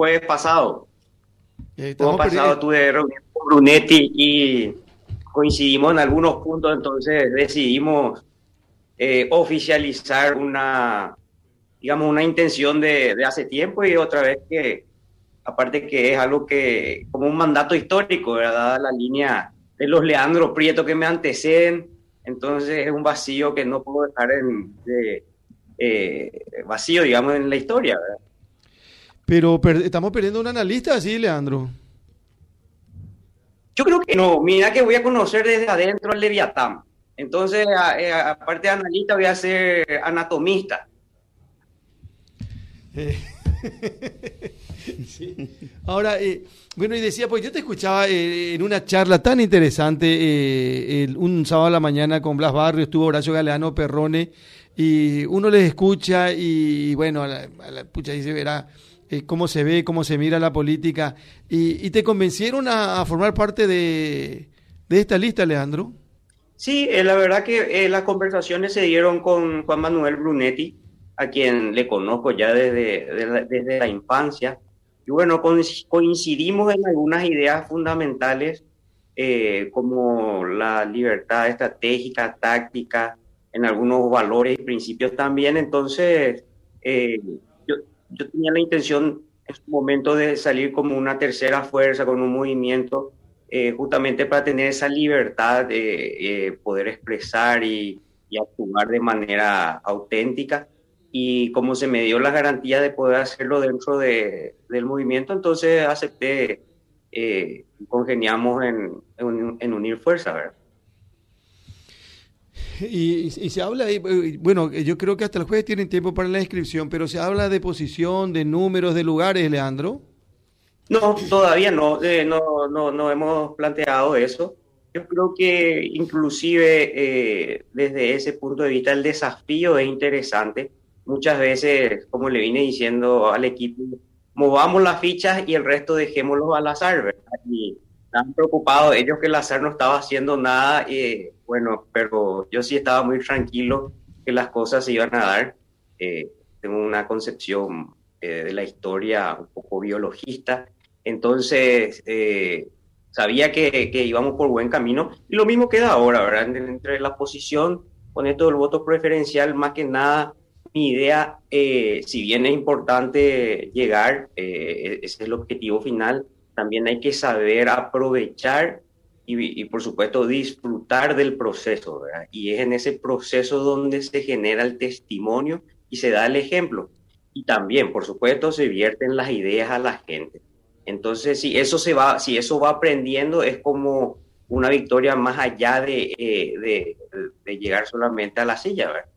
jueves pasado. Jueves pasado tuve reunión con Brunetti y coincidimos en algunos puntos, entonces decidimos eh, oficializar una, digamos, una intención de, de, hace tiempo y otra vez que, aparte que es algo que, como un mandato histórico, ¿verdad? La línea de los Leandro Prieto que me anteceden, entonces es un vacío que no puedo dejar en, de, eh, vacío, digamos, en la historia, ¿verdad? Pero estamos perdiendo un analista así, Leandro. Yo creo que no, mira que voy a conocer desde adentro al Leviatán. Entonces, eh, aparte de analista, voy a ser anatomista. Eh, Ahora, eh, bueno, y decía, pues yo te escuchaba en una charla tan interesante un sábado a la mañana con Blas Barrio, estuvo Horacio Galeano Perrone, y uno les escucha y, bueno, a la, pucha dice, verá eh, cómo se ve, cómo se mira la política. ¿Y, te convencieron a, formar parte de, esta lista, Leandro? Sí, eh, la verdad que eh, las conversaciones se dieron con Juan Manuel Brunetti, a quien le conozco ya desde, la, desde la infancia. Y bueno, coincidimos en algunas ideas fundamentales como la libertad estratégica, táctica, en algunos valores y principios también. Entonces, yo tenía la intención en su momento de salir como una tercera fuerza, con un movimiento, eh, justamente para tener esa libertad de eh, poder expresar y, actuar de manera auténtica. Y como se me dio la garantía de poder hacerlo dentro de, del movimiento, entonces acepté, eh, congeniamos en, en, unir fuerza, ¿verdad? Y, se habla, bueno, yo creo que hasta el jueves tienen tiempo para la inscripción, pero se habla de posición, de números, de lugares, Leandro. No, todavía no, eh, no, no, no hemos planteado eso. Yo creo que inclusive eh, desde ese punto de vista el desafío es interesante. Muchas veces, como le vine diciendo al equipo, movamos las fichas y el resto dejémoslo al azar, ¿verdad? Y están preocupados ellos que el azar no estaba haciendo nada. Eh, bueno, pero yo sí estaba muy tranquilo que las cosas se iban a dar. Eh, tengo una concepción eh, de la historia un poco biologista, entonces eh, sabía que, que, íbamos por buen camino y lo mismo queda ahora, ¿verdad? Entre la posición con esto del voto preferencial, más que nada, mi idea, si bien es importante llegar, ese es el objetivo final, también hay que saber aprovechar y, por supuesto disfrutar del proceso, ¿verdad? Y es en ese proceso donde se genera el testimonio y se da el ejemplo. Y también, por supuesto, se vierten las ideas a la gente. Entonces, si eso se va, si eso va aprendiendo, es como una victoria más allá de, eh, de, de llegar solamente a la silla, ¿verdad?